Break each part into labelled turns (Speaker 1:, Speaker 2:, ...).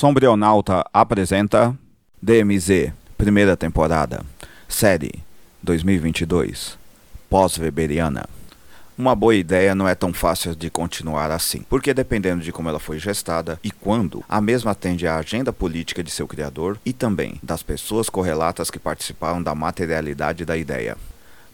Speaker 1: Sombrionauta apresenta DMZ, primeira temporada, série 2022, pós-weberiana. Uma boa ideia não é tão fácil de continuar assim, porque dependendo de como ela foi gestada e quando, a mesma atende à agenda política de seu criador e também das pessoas correlatas que participaram da materialidade da ideia.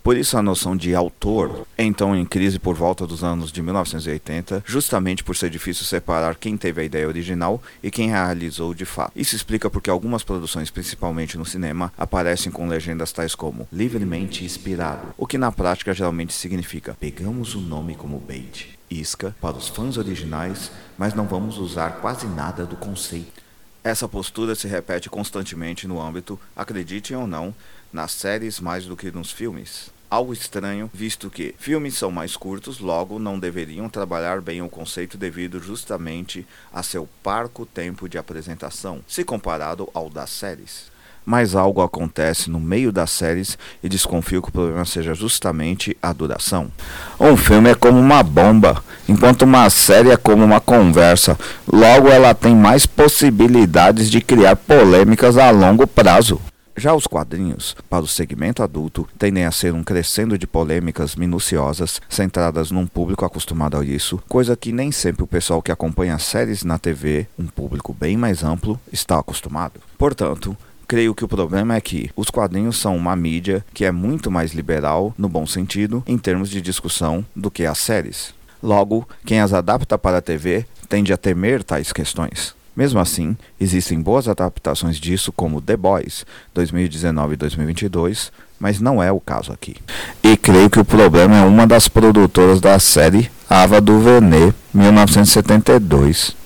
Speaker 1: Por isso a noção de autor então em crise por volta dos anos de 1980, justamente por ser difícil separar quem teve a ideia original e quem realizou de fato. Isso explica porque algumas produções, principalmente no cinema, aparecem com legendas tais como livremente inspirado, o que na prática geralmente significa pegamos o nome como bait, isca para os fãs originais, mas não vamos usar quase nada do conceito. Essa postura se repete constantemente no âmbito, acreditem ou não, nas séries mais do que nos filmes algo estranho, visto que filmes são mais curtos, logo não deveriam trabalhar bem o conceito devido justamente a seu parco tempo de apresentação, se comparado ao das séries. Mas algo acontece no meio das séries e desconfio que o problema seja justamente a duração. Um filme é como uma bomba, enquanto uma série é como uma conversa. Logo, ela tem mais possibilidades de criar polêmicas a longo prazo. Já os quadrinhos, para o segmento adulto, tendem a ser um crescendo de polêmicas minuciosas, centradas num público acostumado a isso, coisa que nem sempre o pessoal que acompanha séries na TV, um público bem mais amplo, está acostumado. Portanto, creio que o problema é que os quadrinhos são uma mídia que é muito mais liberal, no bom sentido, em termos de discussão, do que as séries. Logo, quem as adapta para a TV tende a temer tais questões. Mesmo assim, existem boas adaptações disso, como The Boys 2019 e 2022, mas não é o caso aqui. E creio que o problema é uma das produtoras da série, Ava DuVernay, 1972.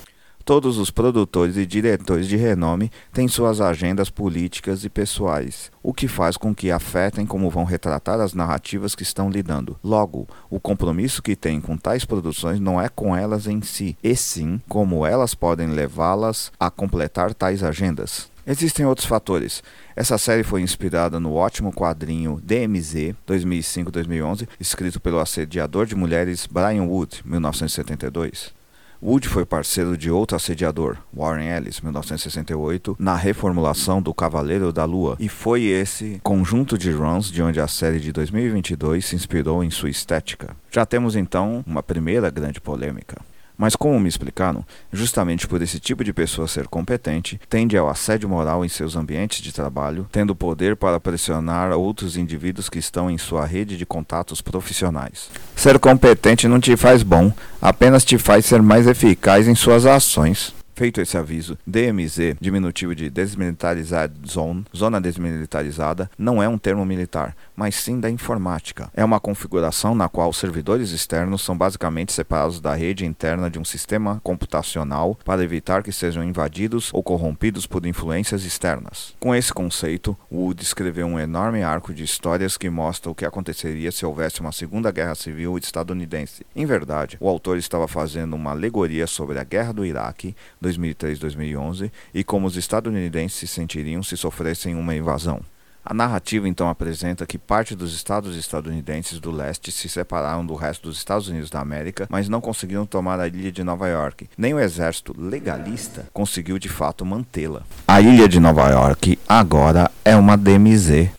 Speaker 1: Todos os produtores e diretores de renome têm suas agendas políticas e pessoais, o que faz com que afetem como vão retratar as narrativas que estão lidando. Logo, o compromisso que têm com tais produções não é com elas em si, e sim como elas podem levá-las a completar tais agendas. Existem outros fatores. Essa série foi inspirada no ótimo quadrinho DMZ 2005-2011, escrito pelo assediador de mulheres Brian Wood, 1972. Wood foi parceiro de outro assediador, Warren Ellis, 1968, na reformulação do Cavaleiro da Lua, e foi esse conjunto de runs de onde a série de 2022 se inspirou em sua estética. Já temos então uma primeira grande polêmica. Mas como me explicaram, justamente por esse tipo de pessoa ser competente, tende ao assédio moral em seus ambientes de trabalho, tendo poder para pressionar outros indivíduos que estão em sua rede de contatos profissionais. Ser competente não te faz bom, apenas te faz ser mais eficaz em suas ações. Feito esse aviso, DMZ, diminutivo de Desmilitarized Zone, Zona Desmilitarizada, não é um termo militar, mas sim da informática. É uma configuração na qual servidores externos são basicamente separados da rede interna de um sistema computacional para evitar que sejam invadidos ou corrompidos por influências externas. Com esse conceito, Wood escreveu um enorme arco de histórias que mostra o que aconteceria se houvesse uma Segunda Guerra Civil estadunidense. Em verdade, o autor estava fazendo uma alegoria sobre a Guerra do Iraque, 2003-2011 e como os estadunidenses se sentiriam se sofressem uma invasão. A narrativa então apresenta que parte dos estados estadunidenses do leste se separaram do resto dos Estados Unidos da América, mas não conseguiram tomar a ilha de Nova York. Nem o exército legalista conseguiu de fato mantê-la. A ilha de Nova York agora é uma DMZ.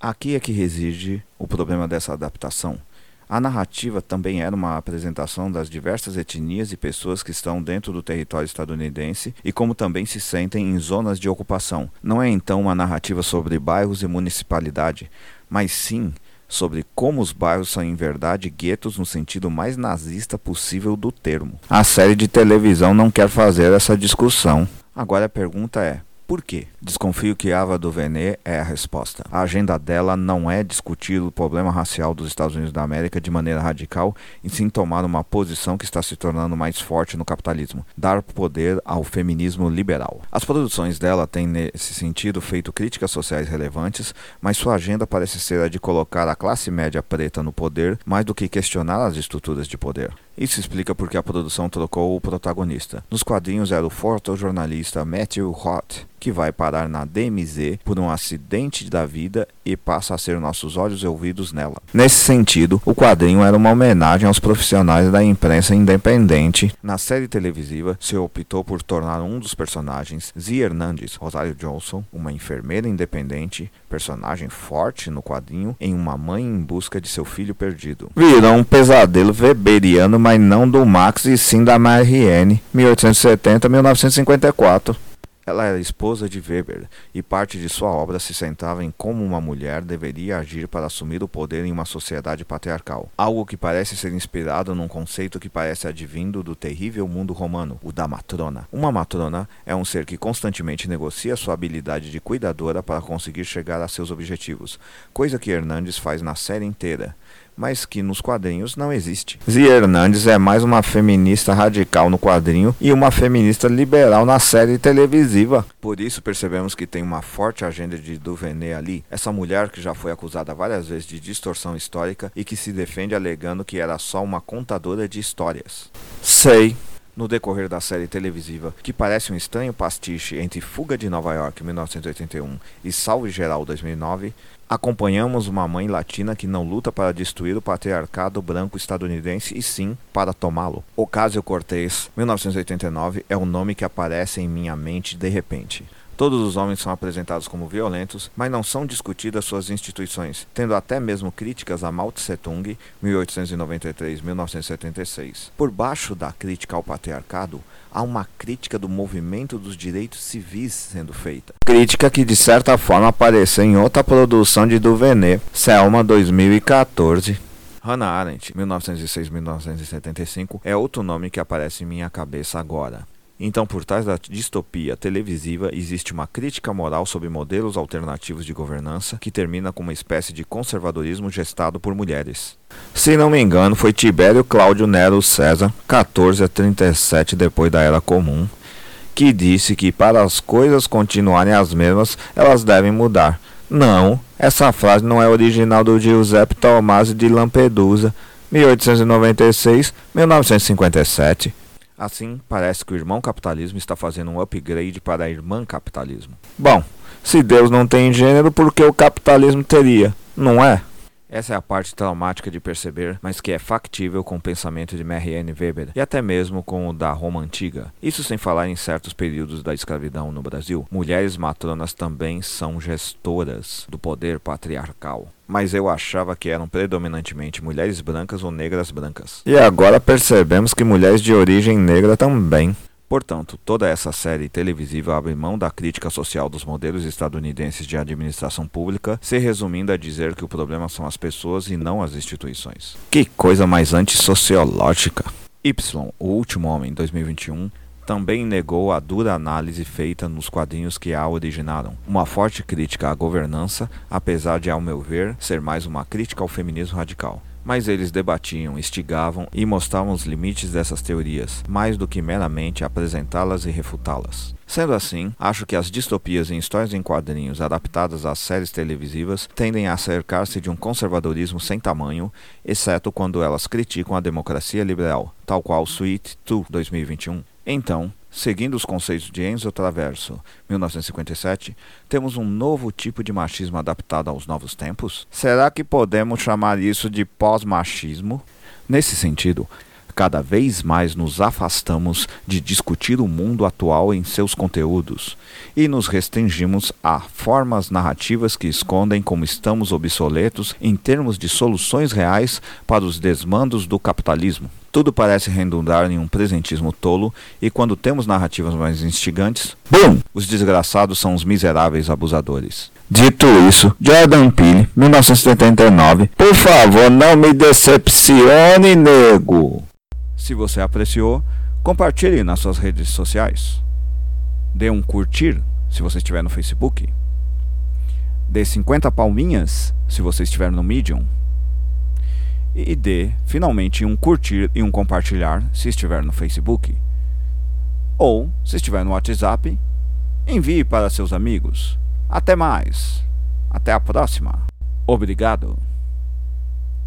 Speaker 1: Aqui é que reside o problema dessa adaptação. A narrativa também era uma apresentação das diversas etnias e pessoas que estão dentro do território estadunidense e como também se sentem em zonas de ocupação. Não é então uma narrativa sobre bairros e municipalidade, mas sim sobre como os bairros são em verdade guetos no sentido mais nazista possível do termo. A série de televisão não quer fazer essa discussão. Agora a pergunta é: por quê? Desconfio que Ava DuVernay é a resposta. A agenda dela não é discutir o problema racial dos Estados Unidos da América de maneira radical, e sim tomar uma posição que está se tornando mais forte no capitalismo, dar poder ao feminismo liberal. As produções dela têm nesse sentido feito críticas sociais relevantes, mas sua agenda parece ser a de colocar a classe média preta no poder mais do que questionar as estruturas de poder. Isso explica porque a produção trocou o protagonista. Nos quadrinhos era o fotojornalista Matthew Hott, que vai parar na DMZ por um acidente da vida e passa a ser nossos olhos e ouvidos nela. Nesse sentido, o quadrinho era uma homenagem aos profissionais da imprensa independente. Na série televisiva, se optou por tornar um dos personagens, Zia Hernandes, Rosário Johnson, uma enfermeira independente, personagem forte no quadrinho, em uma mãe em busca de seu filho perdido. Virou um pesadelo weberiano, mas não do Max e sim da Marianne, 1870-1954. Ela era esposa de Weber e parte de sua obra se centrava em como uma mulher deveria agir para assumir o poder em uma sociedade patriarcal. Algo que parece ser inspirado num conceito que parece advindo do terrível mundo romano, o da matrona. Uma matrona é um ser que constantemente negocia sua habilidade de cuidadora para conseguir chegar a seus objetivos, coisa que Hernandes faz na série inteira mas que nos quadrinhos não existe. Zia Hernandes é mais uma feminista radical no quadrinho e uma feminista liberal na série televisiva. Por isso percebemos que tem uma forte agenda de Duvenet ali, essa mulher que já foi acusada várias vezes de distorção histórica e que se defende alegando que era só uma contadora de histórias. Sei, no decorrer da série televisiva, que parece um estranho pastiche entre Fuga de Nova York 1981 e Salve Geral 2009, acompanhamos uma mãe latina que não luta para destruir o patriarcado branco estadunidense e sim para tomá-lo. Ocasio Cortez, 1989, é o nome que aparece em minha mente de repente. Todos os homens são apresentados como violentos, mas não são discutidas suas instituições, tendo até mesmo críticas a Mao Tse-tung, 1893-1976. Por baixo da crítica ao patriarcado, há uma crítica do movimento dos direitos civis sendo feita. Crítica que de certa forma apareceu em outra produção de Duvenet, Selma 2014. Hannah Arendt, 1906-1975, é outro nome que aparece em minha cabeça agora. Então, por trás da distopia televisiva existe uma crítica moral sobre modelos alternativos de governança que termina com uma espécie de conservadorismo gestado por mulheres. Se não me engano, foi Tibério Cláudio Nero César, 14 a 37 depois da Era Comum, que disse que para as coisas continuarem as mesmas, elas devem mudar. Não, essa frase não é original do Giuseppe Tomasi de Lampedusa, 1896-1957. Assim, parece que o irmão capitalismo está fazendo um upgrade para a irmã capitalismo. Bom, se Deus não tem gênero, por que o capitalismo teria? Não é? Essa é a parte traumática de perceber, mas que é factível com o pensamento de Marianne Weber e até mesmo com o da Roma antiga. Isso sem falar em certos períodos da escravidão no Brasil. Mulheres matronas também são gestoras do poder patriarcal mas eu achava que eram predominantemente mulheres brancas ou negras brancas. E agora percebemos que mulheres de origem negra também. Portanto, toda essa série televisiva abre mão da crítica social dos modelos estadunidenses de administração pública, se resumindo a dizer que o problema são as pessoas e não as instituições. Que coisa mais antissociológica! Y, o último homem, 2021, também negou a dura análise feita nos quadrinhos que a originaram. Uma forte crítica à governança, apesar de, ao meu ver, ser mais uma crítica ao feminismo radical mas eles debatiam, instigavam e mostravam os limites dessas teorias, mais do que meramente apresentá-las e refutá-las. Sendo assim, acho que as distopias em histórias em quadrinhos adaptadas às séries televisivas tendem a cercar-se de um conservadorismo sem tamanho, exceto quando elas criticam a democracia liberal, tal qual Sweet 2 2021. Então, Seguindo os conceitos de Enzo Traverso, 1957, temos um novo tipo de machismo adaptado aos novos tempos? Será que podemos chamar isso de pós-machismo? Nesse sentido, cada vez mais nos afastamos de discutir o mundo atual em seus conteúdos e nos restringimos a formas narrativas que escondem como estamos obsoletos em termos de soluções reais para os desmandos do capitalismo. Tudo parece redundar em um presentismo tolo, e quando temos narrativas mais instigantes, BUM! Os desgraçados são os miseráveis abusadores. Dito isso, Jordan Peele, 1979, por favor, não me decepcione, nego! Se você apreciou, compartilhe nas suas redes sociais. Dê um curtir se você estiver no Facebook. Dê 50 palminhas se você estiver no Medium e dê finalmente um curtir e um compartilhar se estiver no Facebook. Ou, se estiver no WhatsApp, envie para seus amigos. Até mais. Até a próxima. Obrigado.